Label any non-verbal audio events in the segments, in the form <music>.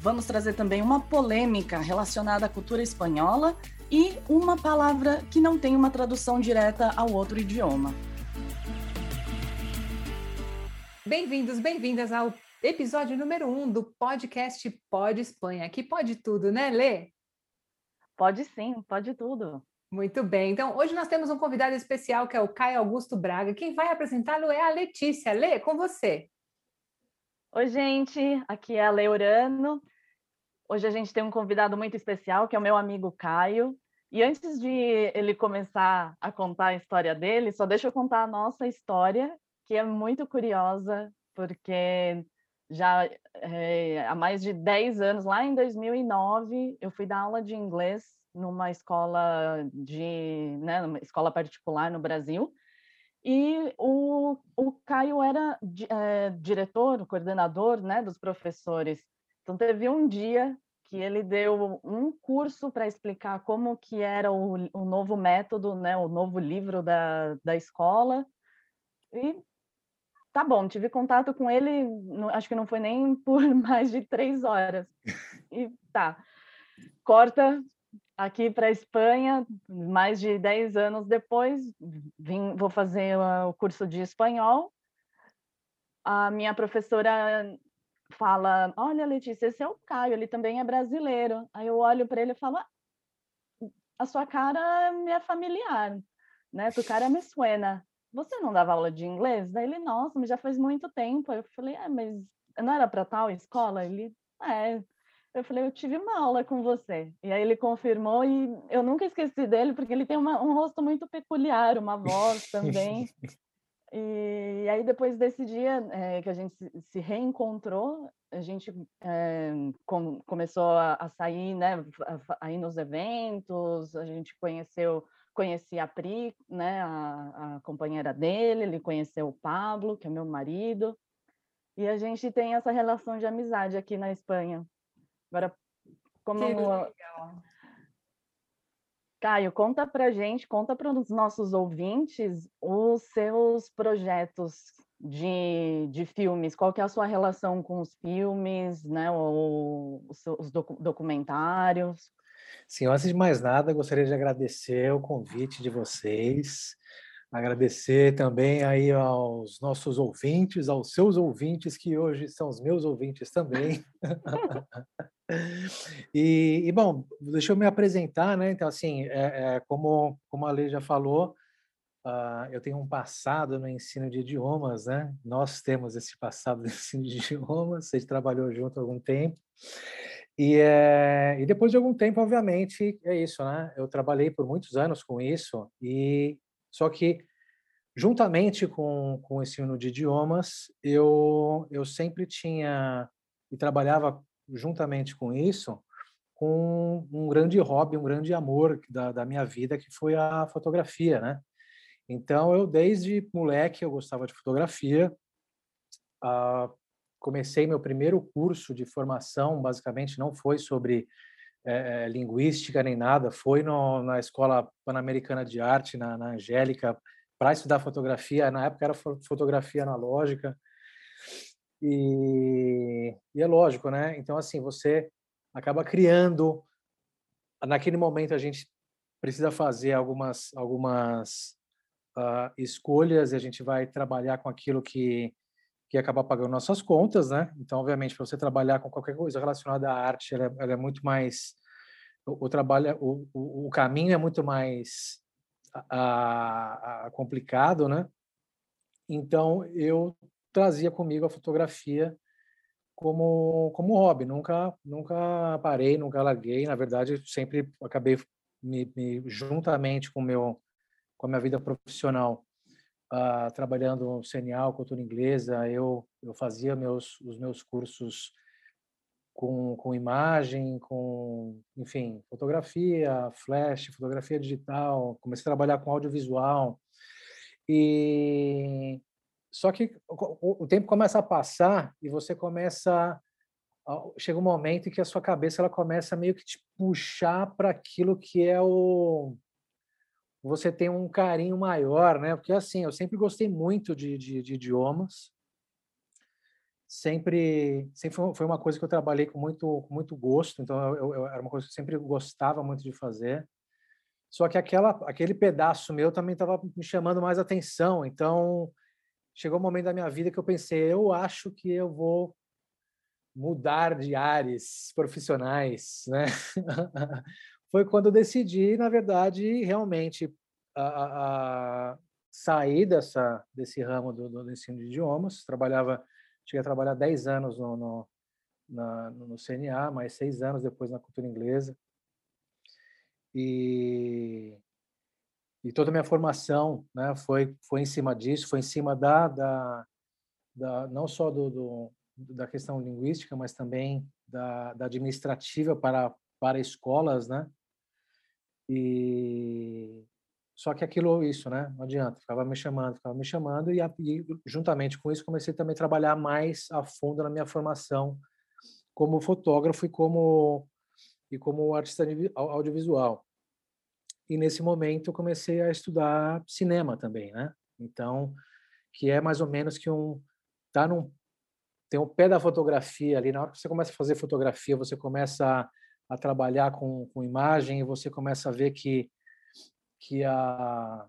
Vamos trazer também uma polêmica relacionada à cultura espanhola e uma palavra que não tem uma tradução direta ao outro idioma. Bem-vindos, bem-vindas ao episódio número 1 um do podcast Pode Espanha. Aqui pode tudo, né, Lê? Pode sim, pode tudo. Muito bem. Então, hoje nós temos um convidado especial que é o Caio Augusto Braga. Quem vai apresentá-lo é a Letícia. Lê, com você. Oi, gente, aqui é a Leurano. Hoje a gente tem um convidado muito especial, que é o meu amigo Caio. E antes de ele começar a contar a história dele, só deixa eu contar a nossa história, que é muito curiosa, porque já é, há mais de 10 anos, lá em 2009, eu fui dar aula de inglês numa escola de, né, numa escola particular no Brasil. E o, o Caio era é, diretor, coordenador né, dos professores. Então, teve um dia que ele deu um curso para explicar como que era o, o novo método, né, o novo livro da, da escola. E tá bom, tive contato com ele, acho que não foi nem <laughs> por mais de três horas. E tá, corta aqui para a Espanha, mais de 10 anos depois, vim, vou fazer o curso de espanhol. A minha professora fala: Olha, Letícia, esse é o Caio, ele também é brasileiro. Aí eu olho para ele e falo: ah, A sua cara me é familiar, né? Tu cara me suena. Você não dava aula de inglês? Daí ele: Nossa, mas já faz muito tempo. Eu falei: É, mas não era para tal escola? Ele: É. Eu falei, eu tive uma aula com você. E aí ele confirmou e eu nunca esqueci dele, porque ele tem uma, um rosto muito peculiar, uma voz também. e, e aí depois desse dia é, que a gente se, reencontrou, a gente é, com, começou a, a, sair, né, a, a, ir nos eventos, a gente conheceu, conheci a Pri, né, a, a companheira dele, ele conheceu o Pablo, que é meu marido, e a gente tem essa relação de amizade aqui na Espanha. Agora, como. Caio, conta para gente, conta para os nossos ouvintes os seus projetos de, de filmes, qual que é a sua relação com os filmes, né, ou os, os documentários? Sim, antes de mais nada, gostaria de agradecer o convite de vocês, agradecer também aí aos nossos ouvintes, aos seus ouvintes, que hoje são os meus ouvintes também. <laughs> E, e, bom, deixa eu me apresentar, né? Então, assim, é, é, como, como a Lei já falou, uh, eu tenho um passado no ensino de idiomas, né? Nós temos esse passado <laughs> no ensino de idiomas, a gente trabalhou junto há algum tempo. E, é, e depois de algum tempo, obviamente, é isso, né? Eu trabalhei por muitos anos com isso, e só que juntamente com, com o ensino de idiomas, eu, eu sempre tinha e trabalhava juntamente com isso, com um grande hobby, um grande amor da, da minha vida, que foi a fotografia, né? Então, eu, desde moleque, eu gostava de fotografia. Uh, comecei meu primeiro curso de formação, basicamente, não foi sobre é, linguística nem nada, foi no, na Escola Pan-Americana de Arte, na, na Angélica, para estudar fotografia. Na época era fotografia analógica. E, e, é lógico, né? Então, assim, você acaba criando. Naquele momento, a gente precisa fazer algumas, algumas uh, escolhas e a gente vai trabalhar com aquilo que, que acaba pagando nossas contas, né? Então, obviamente, para você trabalhar com qualquer coisa relacionada à arte, ela, é, ela é muito mais. O, o trabalho, o, o, o, caminho é muito mais complicado, né? Então, eu trazia comigo a fotografia como como hobby. Nunca nunca parei, nunca larguei. Na verdade, sempre acabei me, me juntamente com meu com a minha vida profissional uh, trabalhando CNA, cultura inglesa. Eu eu fazia meus os meus cursos com, com imagem, com, enfim, fotografia, flash, fotografia digital, comecei a trabalhar com audiovisual. E só que o, o tempo começa a passar e você começa chega um momento em que a sua cabeça ela começa meio que te puxar para aquilo que é o você tem um carinho maior, né? Porque assim, eu sempre gostei muito de, de, de idiomas, sempre sempre foi uma coisa que eu trabalhei com muito com muito gosto então eu, eu, era uma coisa que eu sempre gostava muito de fazer só que aquela aquele pedaço meu também estava me chamando mais atenção então chegou um momento da minha vida que eu pensei eu acho que eu vou mudar de áreas profissionais né <laughs> foi quando eu decidi na verdade realmente a, a, sair dessa desse ramo do, do ensino de idiomas trabalhava Cheguei a trabalhar 10 anos no, no, na, no CNA, mais seis anos depois na cultura inglesa. E, e toda a minha formação né, foi, foi em cima disso, foi em cima da, da, da não só do, do, da questão linguística, mas também da, da administrativa para, para escolas, né? E, só que aquilo, isso, né? Não adianta, ficava me chamando, ficava me chamando, e, e, juntamente com isso comecei também a trabalhar mais a fundo na minha formação como fotógrafo e como, e como artista audiovisual. E nesse momento comecei a estudar cinema também, né? Então, que é mais ou menos que um. Tá num, tem o pé da fotografia ali, na hora que você começa a fazer fotografia, você começa a, a trabalhar com, com imagem e você começa a ver que que a,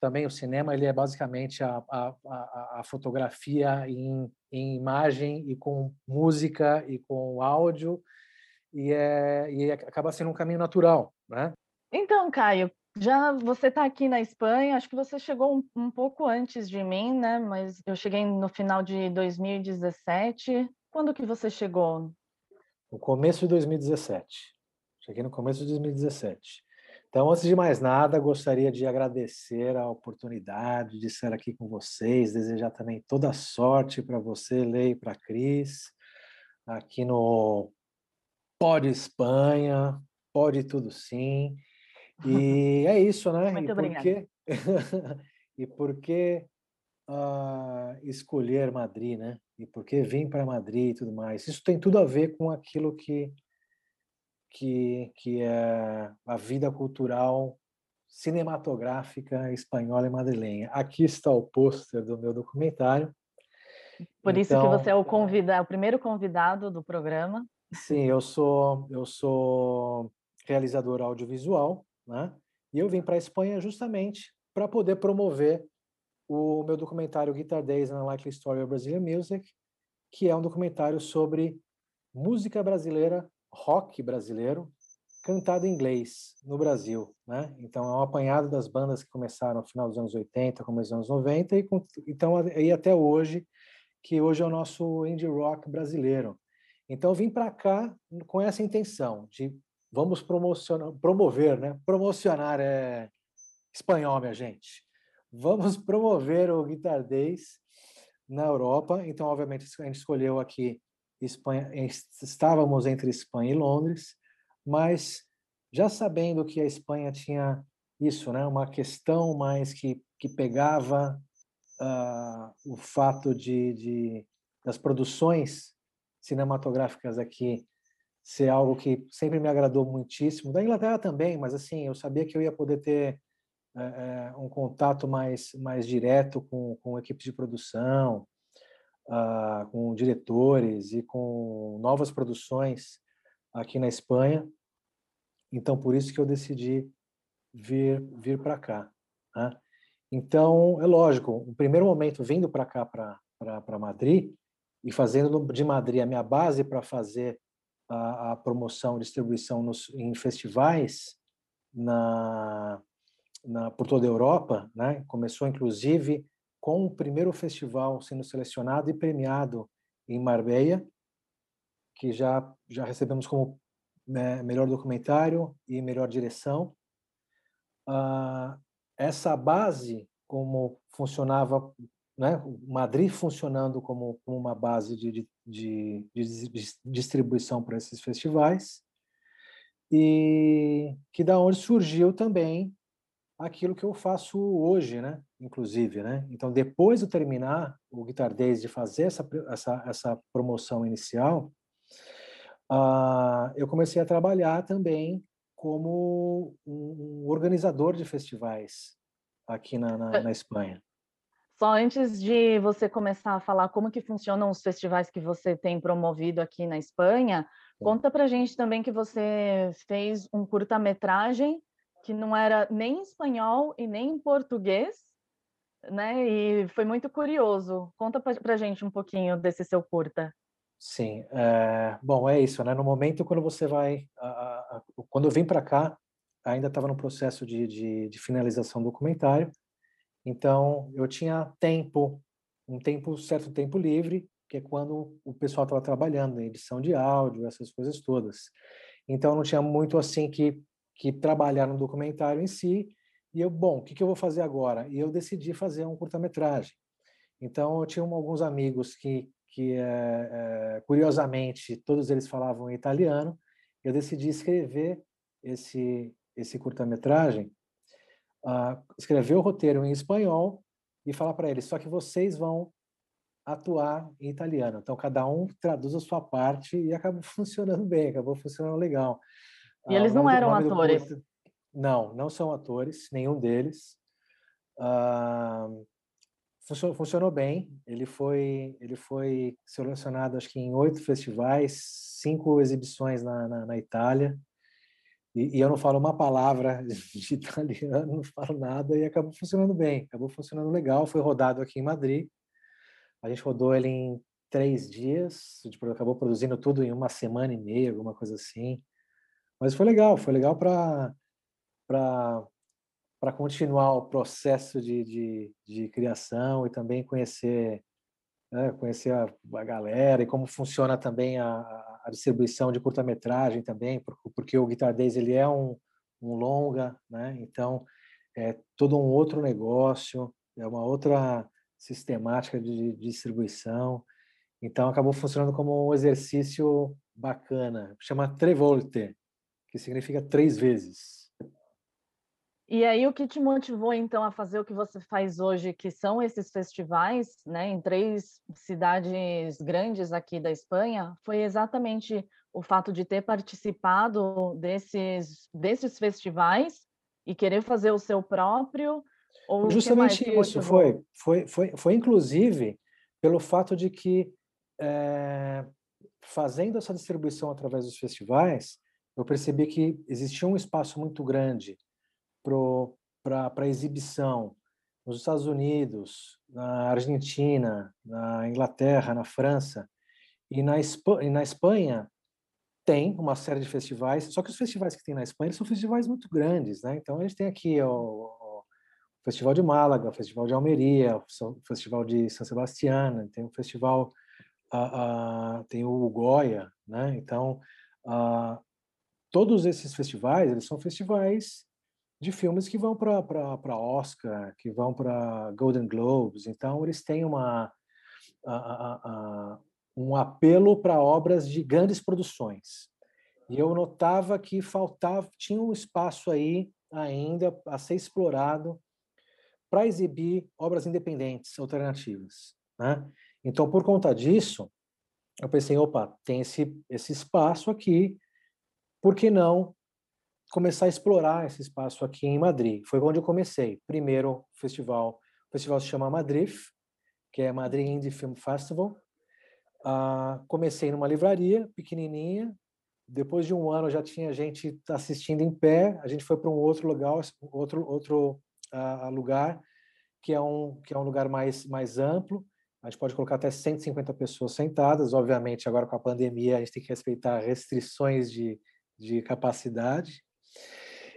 também o cinema ele é basicamente a, a, a, a fotografia em, em, imagem e com música e com áudio e, é, e acaba sendo um caminho natural, né? Então, Caio, já você está aqui na Espanha, acho que você chegou um, um, pouco antes de mim, né? Mas eu cheguei no final de 2017. Quando que você chegou? No começo de 2017. Cheguei no começo de 2017. Então, antes de mais nada, gostaria de agradecer a oportunidade de estar aqui com vocês, desejar também toda sorte para você, Lei, para Cris, aqui no Pode Espanha, pode tudo sim. E é isso, né? <laughs> Muito e obrigada. Por que... <laughs> e por que uh, escolher Madrid, né? E por que vir para Madrid e tudo mais? Isso tem tudo a ver com aquilo que que, que é a vida cultural cinematográfica espanhola e madrilenha. Aqui está o pôster do meu documentário. Por então, isso que então você é o o primeiro convidado do programa. Sim, eu sou eu sou realizador audiovisual, né? E eu vim para a Espanha justamente para poder promover o meu documentário Guitar Days and Likely Story of Brazilian Music, que é um documentário sobre música brasileira rock brasileiro cantado em inglês no Brasil, né? Então é um apanhado das bandas que começaram no final dos anos 80, começo dos anos 90 e então aí até hoje, que hoje é o nosso indie rock brasileiro. Então eu vim para cá com essa intenção de vamos promocionar, promover, né? Promocionar é espanhol, minha gente. Vamos <laughs> promover o Guitar Days na Europa. Então, obviamente, a gente escolheu aqui Espanha, estávamos entre Espanha e Londres, mas já sabendo que a Espanha tinha isso, né, uma questão mais que, que pegava uh, o fato de, de, das produções cinematográficas aqui ser algo que sempre me agradou muitíssimo. Da Inglaterra também, mas assim, eu sabia que eu ia poder ter é, um contato mais, mais direto com, com equipes de produção, uh, com diretores e com novas produções aqui na Espanha. Então, por isso que eu decidi vir vir para cá. Né? Então, é lógico, o primeiro momento vindo para cá, para Madrid, e fazendo de Madrid a minha base para fazer a, a, promoção, distribuição nos, em festivais na, na, por toda a Europa, né? Começou inclusive com o primeiro festival sendo selecionado e premiado em Marbella, que já já recebemos como né, melhor documentário e melhor direção. Uh, essa base, como funcionava né, Madrid funcionando como, como uma base de, de, de, de distribuição para esses festivais, e que da onde surgiu também aquilo que eu faço hoje, né? Inclusive, né? Então, depois de terminar o Guitar Days, de fazer essa, essa, essa promoção inicial, uh, eu comecei a trabalhar também como um, um organizador de festivais aqui na, na, na Espanha. Só antes de você começar a falar como que funcionam os festivais que você tem promovido aqui na Espanha, conta para gente também que você fez um curta-metragem que não era nem em espanhol e nem em português, né? E foi muito curioso. Conta para gente um pouquinho desse seu curta. Sim, é, bom, é isso, né? No momento quando você vai, a, a, quando eu vim para cá, ainda estava no processo de, de, de finalização do documentário, então, eu tinha tempo, um tempo, certo tempo livre, que é quando o pessoal estava trabalhando em edição de áudio, essas coisas todas. Então, não tinha muito assim que, que trabalhar no documentário em si. E eu, bom, o que, que eu vou fazer agora? E eu decidi fazer um curta-metragem. Então, eu tinha alguns amigos que, que é, curiosamente, todos eles falavam italiano. Eu decidi escrever esse, esse curta-metragem uh, escrever o roteiro em espanhol e falar para eles, só que vocês vão atuar em italiano. Então, cada um traduz a sua parte e acabou <laughs> funcionando bem, acabou funcionando legal. E uh, eles não eram atores? Curto, não, não são atores, nenhum deles. Uh, funcionou, funcionou, bem. Ele foi, ele foi selecionado, acho que em oito festivais, cinco exibições na, na, na Itália. E, e, eu não falo uma palavra <laughs> de italiano, não falo nada, e acabou funcionando bem, acabou funcionando legal. Foi rodado aqui em Madrid. A gente rodou ele em três dias, tipo, acabou produzindo tudo em uma semana e meia, alguma coisa assim. Mas foi legal, foi legal para para continuar o processo de, de, de, criação e também conhecer né, conhecer a, a, galera e como funciona também a, a distribuição de curta-metragem também, porque o Guitar Days ele é um, um longa, né? Então é todo um outro negócio, é uma outra sistemática de, distribuição. Então acabou funcionando como um exercício bacana, chama Trevolte, que significa três vezes. E aí o que te motivou então a fazer o que você faz hoje, que são esses festivais, né, em três cidades grandes aqui da Espanha, foi exatamente o fato de ter participado desses desses festivais e querer fazer o seu próprio ou justamente isso foi foi foi foi inclusive pelo fato de que é, fazendo essa distribuição através dos festivais eu percebi que existia um espaço muito grande para exibição nos Estados Unidos, na Argentina, na Inglaterra, na França e na, Espanha, e na Espanha tem uma série de festivais, só que os festivais que tem na Espanha são festivais muito grandes, né? Então a gente tem aqui o, o Festival de Málaga, o Festival de Almeria, o Festival de São Sebastián, tem o Festival uh, uh, tem o Goya, né? Então uh, todos esses festivais eles são festivais de filmes que vão para Oscar, que vão para Golden Globes. Então, eles têm uma, um apelo para obras de grandes produções. E eu notava que faltava, tinha um espaço aí ainda a ser explorado para exibir obras independentes, alternativas. Né? Então, por conta disso, eu pensei, opa, tem esse, esse espaço aqui, por que não começar a explorar esse espaço aqui em Madrid. Foi onde eu comecei. Primeiro, festival, o festival se chama Madrid, que é Madrid Indie Film Festival. Uh, comecei numa livraria pequenininha. Depois de um ano já tinha gente assistindo em pé. A gente foi para um outro lugar, outro outro uh, lugar que é um que é um lugar mais mais amplo. A gente pode colocar até 150 pessoas sentadas. Obviamente, agora com a pandemia, a gente tem que respeitar restrições de, de capacidade.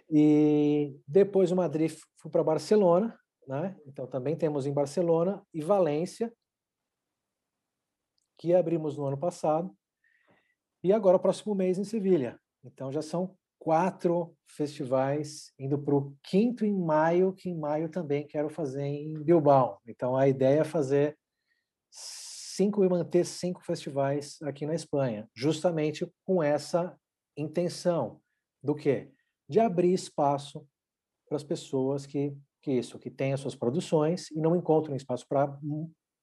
E depois do Madrid fui para Barcelona, né? Então também temos em Barcelona e Valência, que abrimos no ano passado. E agora o próximo mês em Sevilha. Então já são quatro festivais, indo para o quinto em maio, que em maio também quero fazer em Bilbao. Então a ideia é fazer cinco e manter cinco festivais aqui na Espanha, justamente com essa intenção do quê? De abrir espaço para as pessoas que, que isso, que têm as suas produções e não encontram espaço para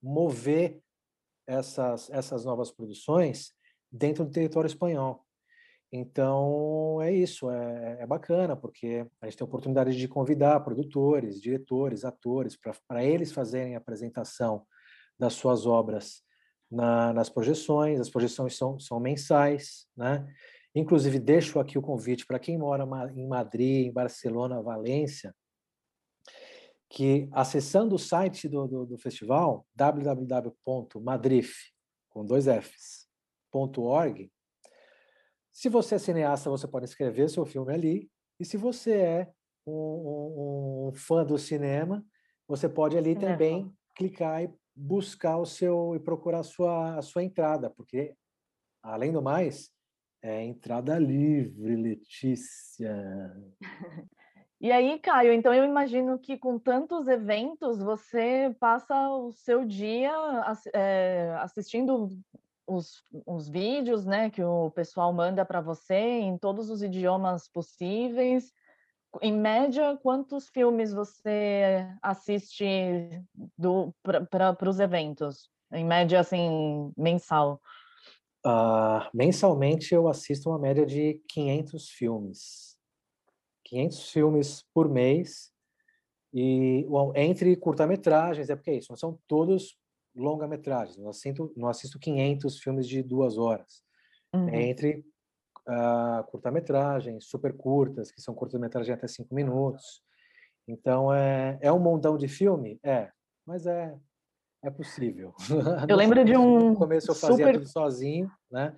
mover essas, essas novas produções dentro do território espanhol. Então, é isso, é, é, bacana, porque a gente tem a oportunidade de convidar produtores, diretores, atores, para eles fazerem a apresentação das suas obras na, nas projeções. As projeções são, são mensais, né? Inclusive, deixo aqui o convite para quem mora em Madrid, em Barcelona, Valência, que acessando o site do, do, do festival, www.madrif, com dois Fs, .org, se você é cineasta, você pode escrever seu filme ali. E se você é um, um, um fã do cinema, você pode ali cinema. também clicar e buscar o seu e procurar a sua, a sua entrada, porque além do mais, é entrada livre, Letícia. <laughs> E aí, Caio, então eu imagino que com tantos eventos você passa o seu dia é, assistindo os, os vídeos né, que o pessoal manda para você em todos os idiomas possíveis. Em média, quantos filmes você assiste para os eventos? Em média, assim, mensal? Uh, mensalmente, eu assisto uma média de 500 filmes. 500 filmes por mês. E entre curta-metragens, é porque é isso, não são todos longa-metragens. Não assisto, não assisto 500 filmes de duas horas. É uhum. É entre uh, curta-metragens, super curtas, que são curtas-metragens até cinco minutos. Então, é, é um montão de filme? É, mas é, é possível. <laughs> Eu lembro de um. No começo eu fazia super... tudo sozinho, né?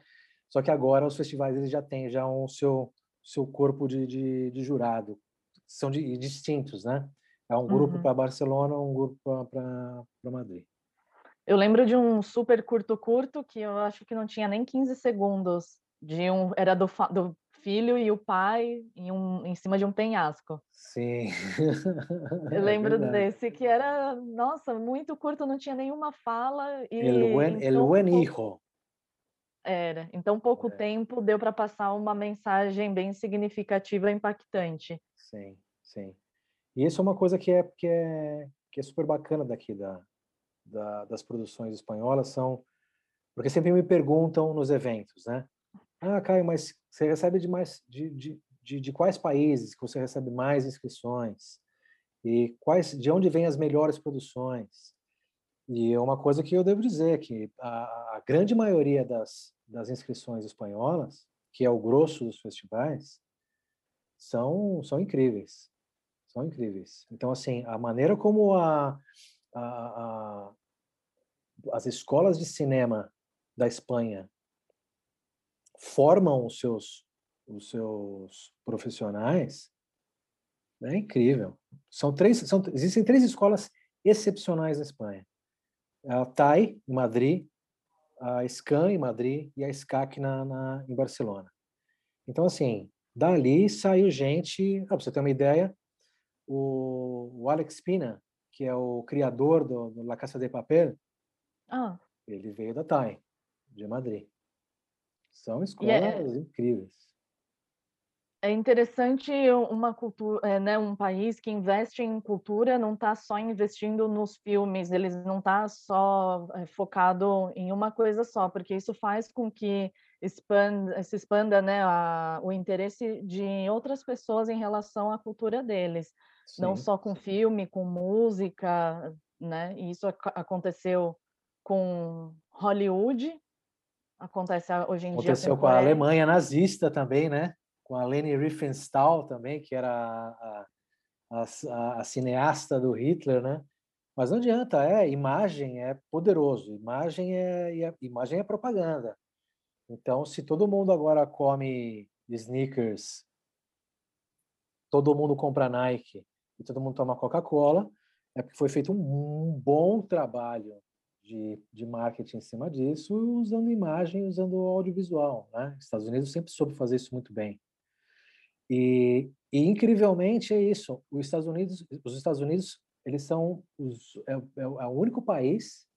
Só que agora os festivais eles já têm já um seu, seu corpo de, de, de jurado. São de, distintos, né? É um grupo uhum. para Barcelona, um grupo para Madrid. Eu lembro de um super curto curto que eu acho que não tinha nem 15 segundos. De um, era do, do filho e o pai em, um, em cima de um penhasco. Sim. Eu <laughs> é lembro é desse que era, nossa, muito curto, não tinha nenhuma fala. E el buen, el buen hijo. Era. Então, pouco é. tempo deu para passar uma mensagem bem significativa, impactante. Sim, sim. E isso é uma coisa que é, que é, que é super bacana daqui da, da, das produções espanholas são porque sempre me perguntam nos eventos, né? Ah, Caio, mas você recebe de mais de, de, de, de quais países que você recebe mais inscrições e quais de onde vêm as melhores produções? E é uma coisa que eu devo dizer que a, a grande maioria das, das inscrições espanholas, que é o grosso dos festivais, são são incríveis, são incríveis. Então assim, a maneira como a, a, a, as escolas de cinema da Espanha formam os seus os seus profissionais é incrível. São três, são, existem três escolas excepcionais na Espanha: a TAI em Madrid, a SCAN em Madrid e a SCAC na, na em Barcelona. Então, assim, dali saiu gente. Ah, para você ter uma ideia, o, o Alex Pina, que é o criador do, do La Casa de Papel, ah. Ele veio da TAI, de Madrid. São é escolas é, incríveis. É interessante uma cultura, é, né, um país que investe em cultura não está só investindo nos filmes, eles não está só é, focado em uma coisa só, porque isso faz com que expanda, se expanda né, a, o interesse de outras pessoas em relação à cultura deles, Sim. não só com filme, com música, né? E isso ac aconteceu com Hollywood, acontece hoje em Aconteceu dia. Aconteceu com a Alemanha nazista também, né? Com a Leni Riefenstahl também, que era a, a, a, a cineasta do Hitler, né? Mas não adianta, é imagem é poderoso, imagem é imagem é propaganda. Então, se todo mundo agora come sneakers, todo mundo compra Nike e todo mundo toma Coca-Cola, é porque foi feito um, um bom trabalho de, de marketing em cima disso, usando imagem, usando audiovisual. Né? Estados Unidos sempre soube fazer isso muito bem. E, e incrivelmente é isso. Os Estados Unidos, os Estados Unidos, eles são os, é, é, é o único país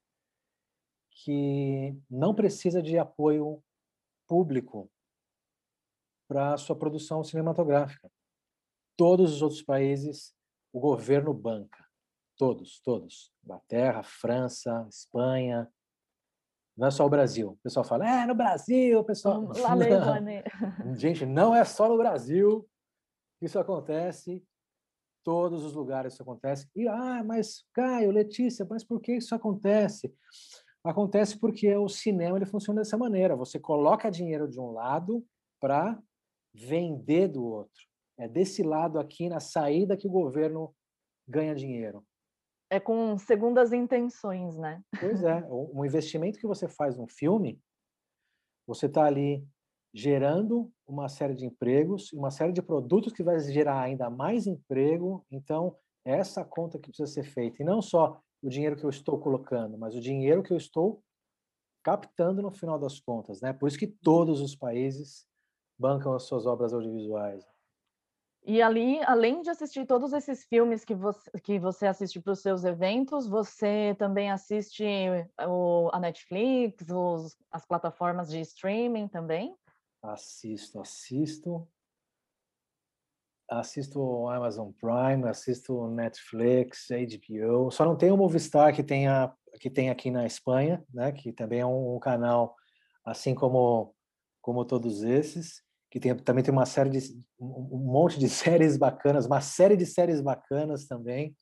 que não precisa de apoio público para sua produção cinematográfica. Todos os outros países, o governo banca. Todos, todos. Inglaterra, França, Espanha. Não é só o Brasil. O pessoal fala, é, no Brasil, o pessoal. <laughs> Gente, não é só no Brasil que isso acontece. Todos os lugares isso acontece. E, ah, mas, Caio, Letícia, mas por que isso acontece? Acontece porque o cinema ele funciona dessa maneira. Você coloca dinheiro de um lado para vender do outro. É desse lado aqui, na saída, que o governo ganha dinheiro. É com segundas intenções, né? Pois é. <laughs> Um investimento que você faz num filme, você está ali gerando uma série de empregos, uma série de produtos que vai gerar ainda mais emprego. Então, é essa conta que precisa ser feita. E não só o dinheiro que eu estou colocando, mas o dinheiro que eu estou captando no final das contas, né? Por isso que todos os países bancam as suas obras audiovisuais. E ali, além de assistir todos esses filmes que você, que você assiste para os seus eventos, você também assiste o, a Netflix, os, as plataformas de streaming também? Assisto, assisto assisto o Amazon Prime, assisto Netflix, HBO. Só não tem o Movistar que tem, a, que tem aqui na Espanha, né? Que também é um, um canal assim como como todos esses, que tem, também tem uma série de um, monte de <laughs> séries bacanas, uma série de séries bacanas também.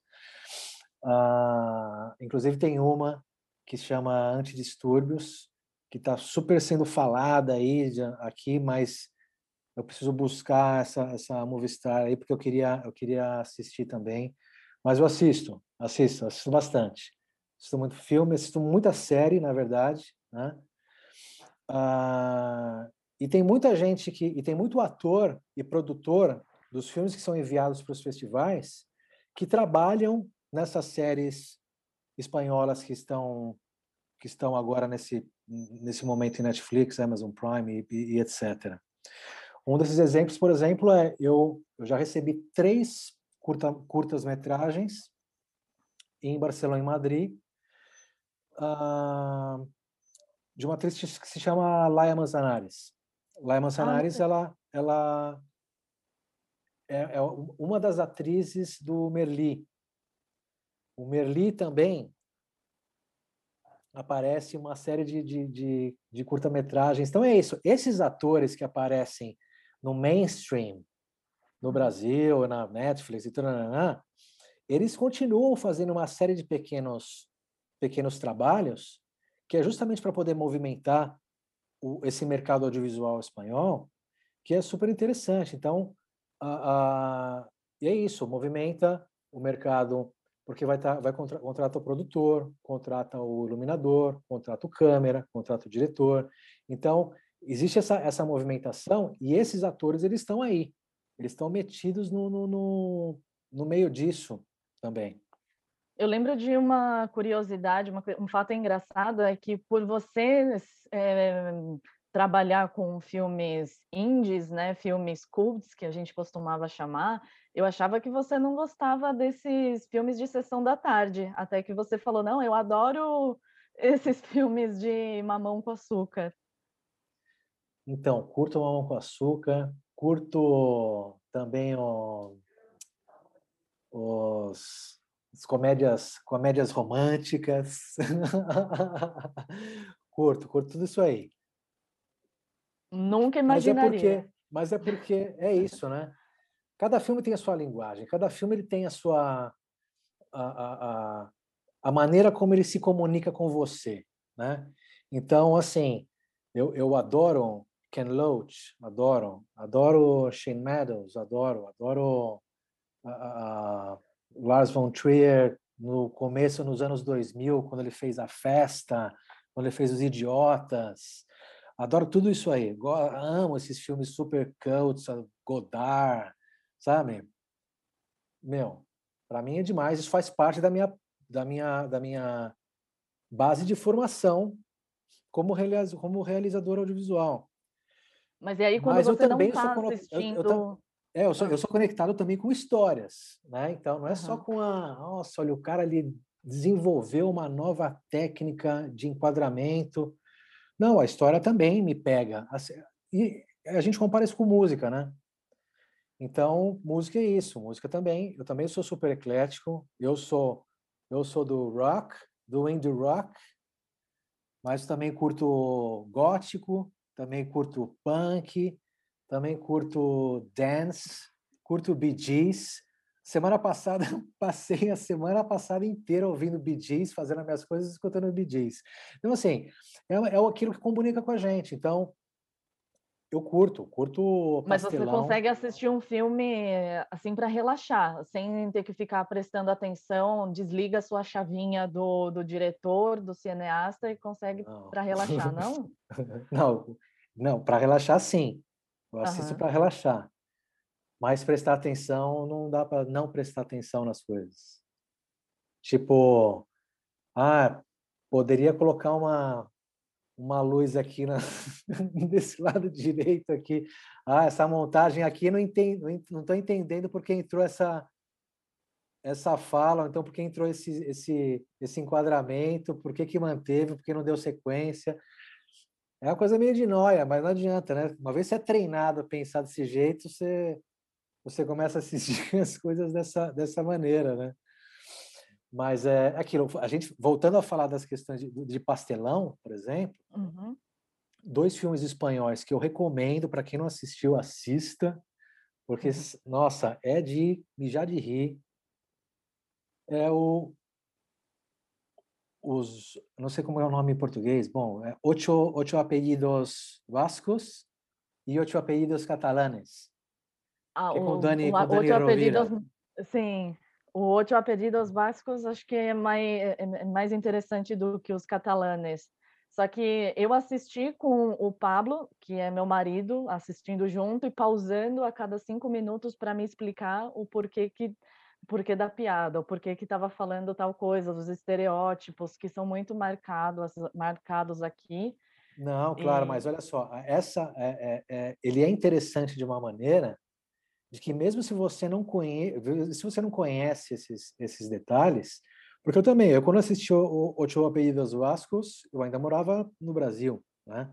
Uh, inclusive tem uma que chama Antidistúrbios, que está super sendo falada aí aqui, mas eu preciso buscar essa essa Movistar aí porque eu queria eu queria assistir também, mas eu assisto, assisto, assisto bastante. Assisto muito filme, assisto muita série, na verdade, né? Ah, e tem muita gente que e tem muito ator e produtor dos filmes que são enviados para os festivais que trabalham nessas séries espanholas que estão que estão agora nesse nesse momento em Netflix, Amazon Prime e, e etc. Um desses exemplos, por exemplo, é eu, eu já recebi três curta, curtas-metragens em Barcelona e Madrid, uh, de uma atriz que se chama Laia Manzanares. Laia Manzanares, ah, ela, ela é, é, uma das atrizes do Merli. O Merli também aparece uma série de, de, de, de curta-metragens. Então é isso. Esses atores que aparecem no mainstream, no uhum. Brasil, na Netflix e tudo, eles continuam fazendo uma série de pequenos, pequenos trabalhos que é justamente para poder movimentar o, esse mercado audiovisual espanhol, que é super interessante. Então, a, a, e é isso, movimenta o mercado, porque vai, tá, vai contra, contrata o produtor, contrata o iluminador, contrata o câmera, contrata o diretor. Então, existe essa, essa movimentação e esses atores eles estão aí, eles estão metidos no, no, no, no, meio disso também. Eu lembro de uma curiosidade, uma, um fato engraçado é que por você é, trabalhar com filmes indies, né, filmes cults que a gente costumava chamar, eu achava que você não gostava desses filmes de sessão da tarde, até que você falou não, eu adoro <laughs> esses filmes de mamão com açúcar. Então, curto Mamão com Açúcar, curto também o, os, comédias, comédias românticas. <laughs> curto, curto tudo isso aí. Nunca imaginaria. Mas é, porque, mas é porque é isso, né? Cada filme tem a sua linguagem, cada filme ele tem a sua a, a, a, a maneira como ele se comunica com você, né? Então, assim, eu, eu adoro Ken Loach, adoro. Adoro Shane Meadows, adoro. Adoro uh, Lars von Trier no começo, nos anos 2000, quando ele fez A Festa, quando ele fez Os Idiotas. Adoro tudo isso aí. Amo esses filmes super cults, Godard, sabe? Meu, para mim é demais. Isso faz parte da minha, da minha, da minha base de formação como, como realizador audiovisual. Mas e aí quando Mas você não está assistindo... Eu, eu, É, eu sou, eu sou conectado também com histórias, né? Então, não é uhum. só com a. Nossa, olha, o cara ali desenvolveu uma nova técnica de enquadramento. Não, a história também me pega. E a gente compara isso com música, né? Então, música é isso, música também. Eu também sou super eclético. Eu sou eu sou do rock, do indie rock, mas também curto gótico, também curto punk, também curto dance, curto Bee Gees. Semana passada, <laughs> passei a semana passada inteira ouvindo Bee Gees, fazendo as minhas coisas, escutando Bee Gees. Então, assim, é, é aquilo que comunica com a gente. Então, eu curto, curto Mas você consegue assistir um filme, assim, para relaxar, sem ter que ficar prestando atenção, desliga a sua chavinha do, do diretor, do cineasta e consegue para relaxar, não? <laughs> não, não, para relaxar sim. Eu assisto uhum. para relaxar. Mas prestar atenção, não dá para não prestar atenção nas coisas. Tipo, ah, poderia colocar uma, uma luz aqui na, <laughs> desse lado direito aqui. Ah, essa montagem aqui não entendo, não estou entendendo porque entrou essa essa fala, então por que entrou esse esse esse enquadramento, por que que manteve, por que não deu sequência. É uma coisa meio de noia, mas não adianta, né? Uma vez você é treinado a pensar desse jeito, você, você começa a assistir <laughs> as coisas dessa, dessa maneira, né? Mas é aquilo, a gente, voltando a falar das questões de, de pastelão, por exemplo, uhum. dois filmes espanhóis que eu recomendo para quem não assistiu, assista, porque, uhum. nossa, é de mijar de rir. É o os, não sei como é o nome em português, bom, é ocho, ocho apelidos vascos e ocho apelidos catalanes. Ah, é com o, Dani, o, com Dani ocho apelidos, sim, o ocho apelidos vascos acho que é mais, é, é mais interessante do que os catalanes. Só que eu assisti com o Pablo, que é meu marido, assistindo junto e pausando a cada cinco minutos para me explicar o porquê que porquê da piada, o porquê que estava falando tal coisa, os estereótipos que são muito marcados, marcados aqui. Não, claro, e... mas olha só, essa é, é, é, ele é interessante de uma maneira de que mesmo se você não conhece, se você não conhece esses, esses detalhes, porque eu também, eu quando assisti o Ocho Apelidos Vascos, eu ainda morava no Brasil, né?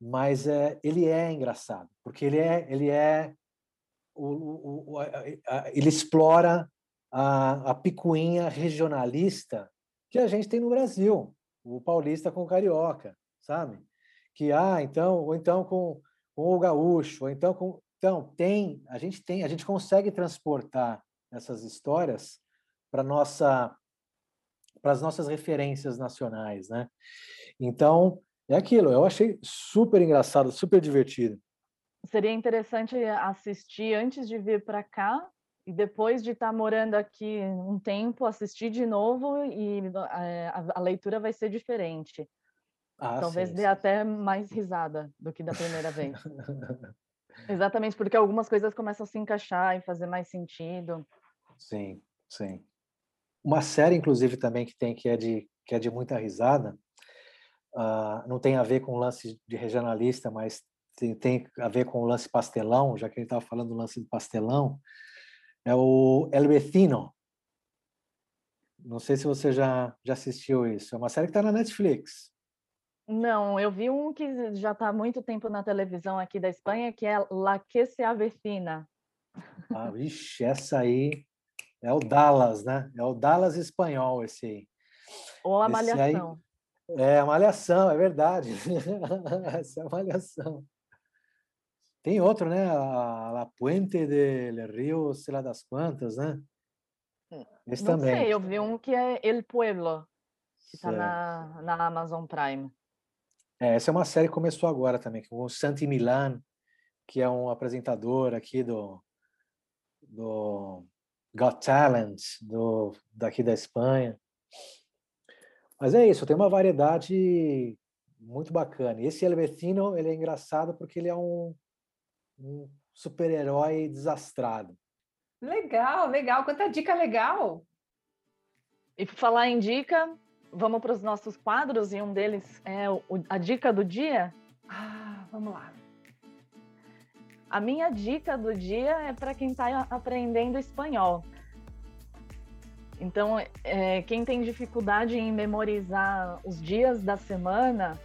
Mas é, ele é engraçado, porque ele é, ele é o, o, a, a, ele explora a, a picuinha regionalista que a gente tem no Brasil, o paulista com o carioca, sabe? Que ah, então, ou então com, com o gaúcho, ou então com então tem, a gente tem, a gente consegue transportar essas histórias para nossa para as nossas referências nacionais, né? Então, é aquilo, eu achei super engraçado, super divertido seria interessante assistir antes de vir para cá e depois de estar tá morando aqui um tempo, assistir de novo e eh, a, a leitura vai ser diferente. Ah, Talvez sim, dê sim. até mais risada do que da primeira vez. <laughs> Exatamente, porque algumas coisas começam a se encaixar e fazer mais sentido. Sim, sim. Uma série, inclusive, também que tem que é de que é de muita risada. Uh, não tem a ver com lance de regionalista, mas tem, tem a ver com o lance pastelão, já que ele estava falando do lance do pastelão, é o El Vecino. Não sei se você já, já assistiu isso. É uma série que está na Netflix. Não, eu vi um que já está há muito tempo na televisão aqui da Espanha, que é La que se avecina. Ah, vixe, essa aí é o Dallas, né? É o Dallas espanhol esse aí. Ou a Malhação. Aí, é, a Malhação, é verdade. <laughs> essa é a Malhação. Tem outro, né? A La Puente del Rio, sei lá das quantas, né? Hum, Esse Não também. sei, eu vi um que é El Pueblo, que está na, na Amazon Prime. É, essa é uma série que começou agora também, com o Santi Milan, que é um apresentador aqui do, do Got Talent, do, daqui da Espanha. Mas é isso, tem uma variedade muito bacana. E esse El Vecino, ele é engraçado porque ele é um, um super-herói desastrado. Legal, legal. Quanta dica legal! E por falar em dica, vamos para os nossos quadros e um deles é o, a dica do dia? Ah, vamos lá. A minha dica do dia é para quem está aprendendo espanhol. Então, é, quem tem dificuldade em memorizar os dias da semana,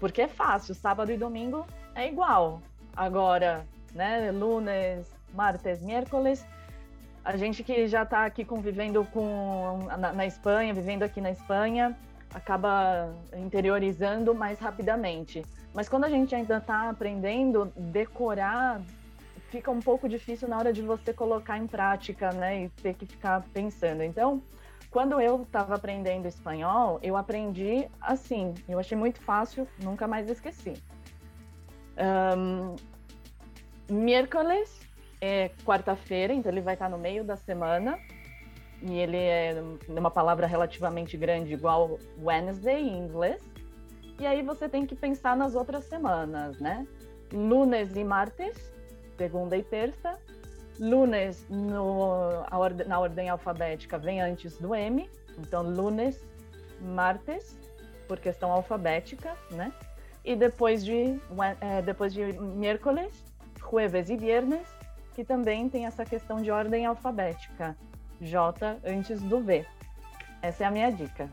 porque é fácil, sábado e domingo é igual. Agora, né, lunes, martes, miércoles, a gente que já está aqui convivendo com na, na, Espanha, vivendo aqui na Espanha, acaba interiorizando mais rapidamente. Mas quando a gente ainda está aprendendo, decorar fica um pouco difícil na hora de você colocar em prática, né? E ter que ficar pensando. Então, quando eu estava aprendendo espanhol, eu aprendi assim. Eu achei muito fácil, nunca mais esqueci. Um, miércoles é quarta-feira, então ele vai estar no meio da semana. E ele é uma palavra relativamente grande, igual Wednesday em inglês. E aí você tem que pensar nas outras semanas, né? Lunes e martes segunda e terça. Lunes, no, ordem, na ordem alfabética, vem antes do M. Então, lunes, martes, por questão alfabética, né? E depois de, é, depois de miércoles, jueves e viernes, que também tem essa questão de ordem alfabética. J antes do V. Essa é a minha dica.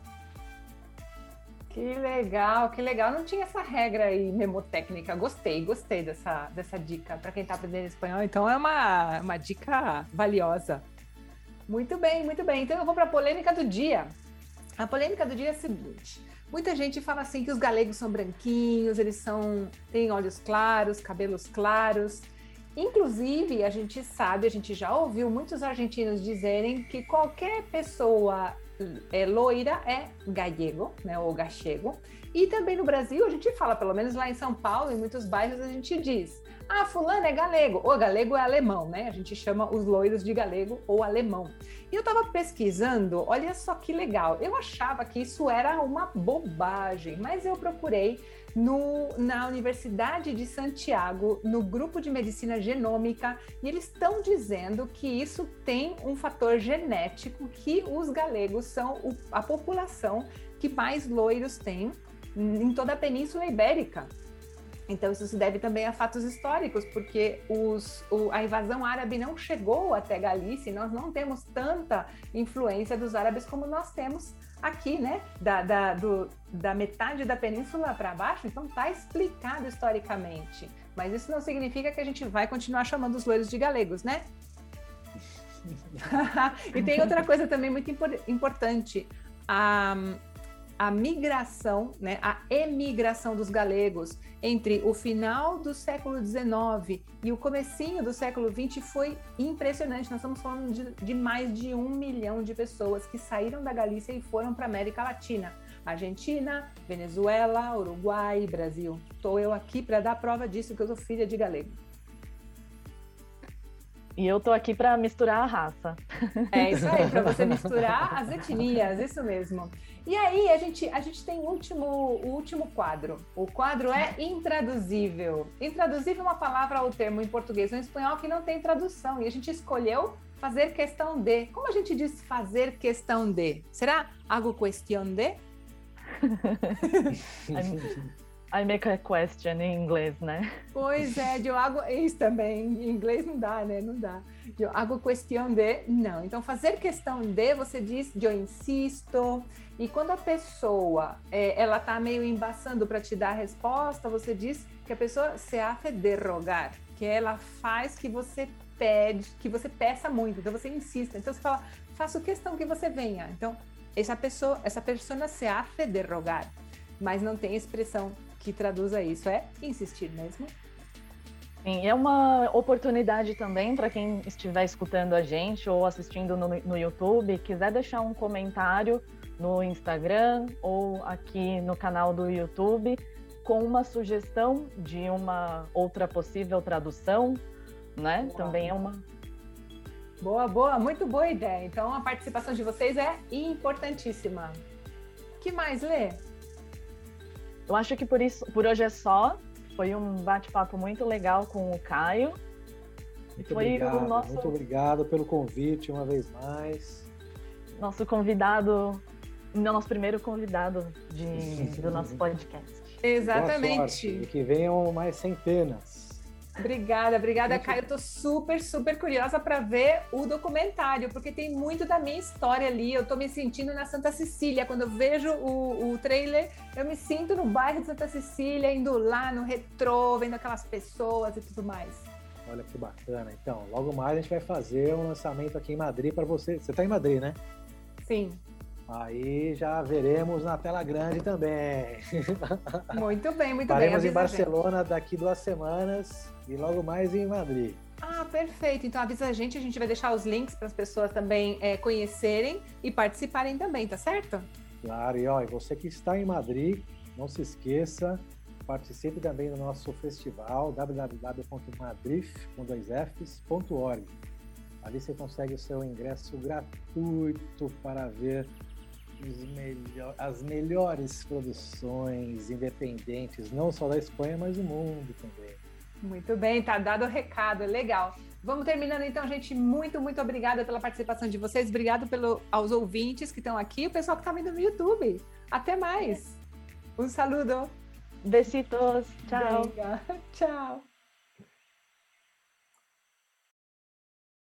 Que legal, que legal. Não tinha essa regra aí memotécnica. Gostei, gostei dessa, dessa dica para quem está aprendendo espanhol. Então é uma, uma dica valiosa. Muito bem, muito bem. Então eu vou para a polêmica do dia. A polêmica do dia é a seguinte: muita gente fala assim que os galegos são branquinhos, eles são têm olhos claros, cabelos claros. Inclusive, a gente sabe, a gente já ouviu muitos argentinos dizerem que qualquer pessoa é, loira é gallego, né, ou gachego. E também no Brasil a gente fala, pelo menos lá em São Paulo, em muitos bairros a gente diz: ah, fulano é galego, ou galego é alemão, né? A gente chama os loiros de galego ou alemão. E eu tava pesquisando, olha só que legal. Eu achava que isso era uma bobagem, mas eu procurei no, na Universidade de Santiago, no grupo de medicina genômica, e eles estão dizendo que isso tem um fator genético, que os galegos são o, a população que mais loiros tem em toda a Península Ibérica. Então, isso se deve também a fatos históricos, porque os, o, a invasão árabe não chegou até Galícia e nós não temos tanta influência dos árabes como nós temos aqui, né? Da, da, do, da metade da península para baixo, então está explicado historicamente. Mas isso não significa que a gente vai continuar chamando os loiros de galegos, né? <laughs> <laughs> e tem outra coisa também muito importante. A, a migração, né, a emigração dos galegos entre o final do século XIX e o comecinho do século XX foi impressionante. Nós estamos falando de, de mais de um milhão de pessoas que saíram da Galícia e foram para a América Latina. Argentina, Venezuela, Uruguai, Brasil. Estou eu aqui para dar prova disso que eu sou filha de galego. E eu tô aqui para misturar a raça. É isso aí, para você <laughs> misturar as etnias, isso mesmo. E aí a gente, a gente tem o último, o último quadro. O quadro é intraduzível. Intraduzível é uma palavra ou termo em português ou em espanhol que não tem tradução. E a gente escolheu fazer questão de. Como a gente diz fazer questão de? Será algo questão de? <laughs> <laughs> I make a question em inglês, né? Pois é, eu hago isso também. Em inglês não dá, né? Não dá. Eu hago questão de, não. Então, fazer questão de, você diz, eu insisto. E quando a pessoa, é, ela tá meio embaçando para te dar a resposta, você diz que a pessoa se hace derrogar, que ela faz que você pede, que você peça muito. Então, você insiste. Então, você fala, faço questão que você venha. Então, essa pessoa, essa pessoa se hace derrogar mas não tem expressão que traduza isso. É insistir mesmo. Sim, é uma oportunidade também para quem estiver escutando a gente ou assistindo no, no YouTube, quiser deixar um comentário no Instagram ou aqui no canal do YouTube com uma sugestão de uma outra possível tradução, né? Boa. Também é uma. Boa, boa, muito boa ideia. Então a participação de vocês é importantíssima. que mais, Lê? Eu acho que por isso, por hoje é só. Foi um bate-papo muito legal com o Caio. Muito foi obrigado, nosso... muito obrigado pelo convite uma vez mais. Nosso convidado, nosso primeiro convidado de, do nosso <laughs> podcast. Exatamente. E que venham mais centenas. Obrigada, obrigada, Caio. Eu tô super, super curiosa para ver o documentário, porque tem muito da minha história ali. Eu tô me sentindo na Santa Cecília. Quando eu vejo o, o trailer, eu me sinto no bairro de Santa Cecília, indo lá no retrô, vendo aquelas pessoas e tudo mais. Olha que bacana. Então, logo mais a gente vai fazer um lançamento aqui em Madrid para você. Você está em Madrid, né? Sim. Aí já veremos na tela grande também. <laughs> Muito bem, muito Faremos bem. em Barcelona daqui duas semanas e logo mais em Madrid. Ah, perfeito. Então avisa a gente, a gente vai deixar os links para as pessoas também é, conhecerem e participarem também, tá certo? Claro, e ó, você que está em Madrid, não se esqueça, participe também do nosso festival www.madrif.org. Ali você consegue o seu ingresso gratuito para ver melhor, as melhores produções independentes, não só da Espanha, mas do mundo também. Muito bem, tá dado o recado, legal. Vamos terminando então, gente. Muito, muito obrigada pela participação de vocês. Obrigado pelo, aos ouvintes que estão aqui, o pessoal que está vendo no YouTube. Até mais. Um saludo. Besitos. Tchau. Venga. <laughs> Tchau.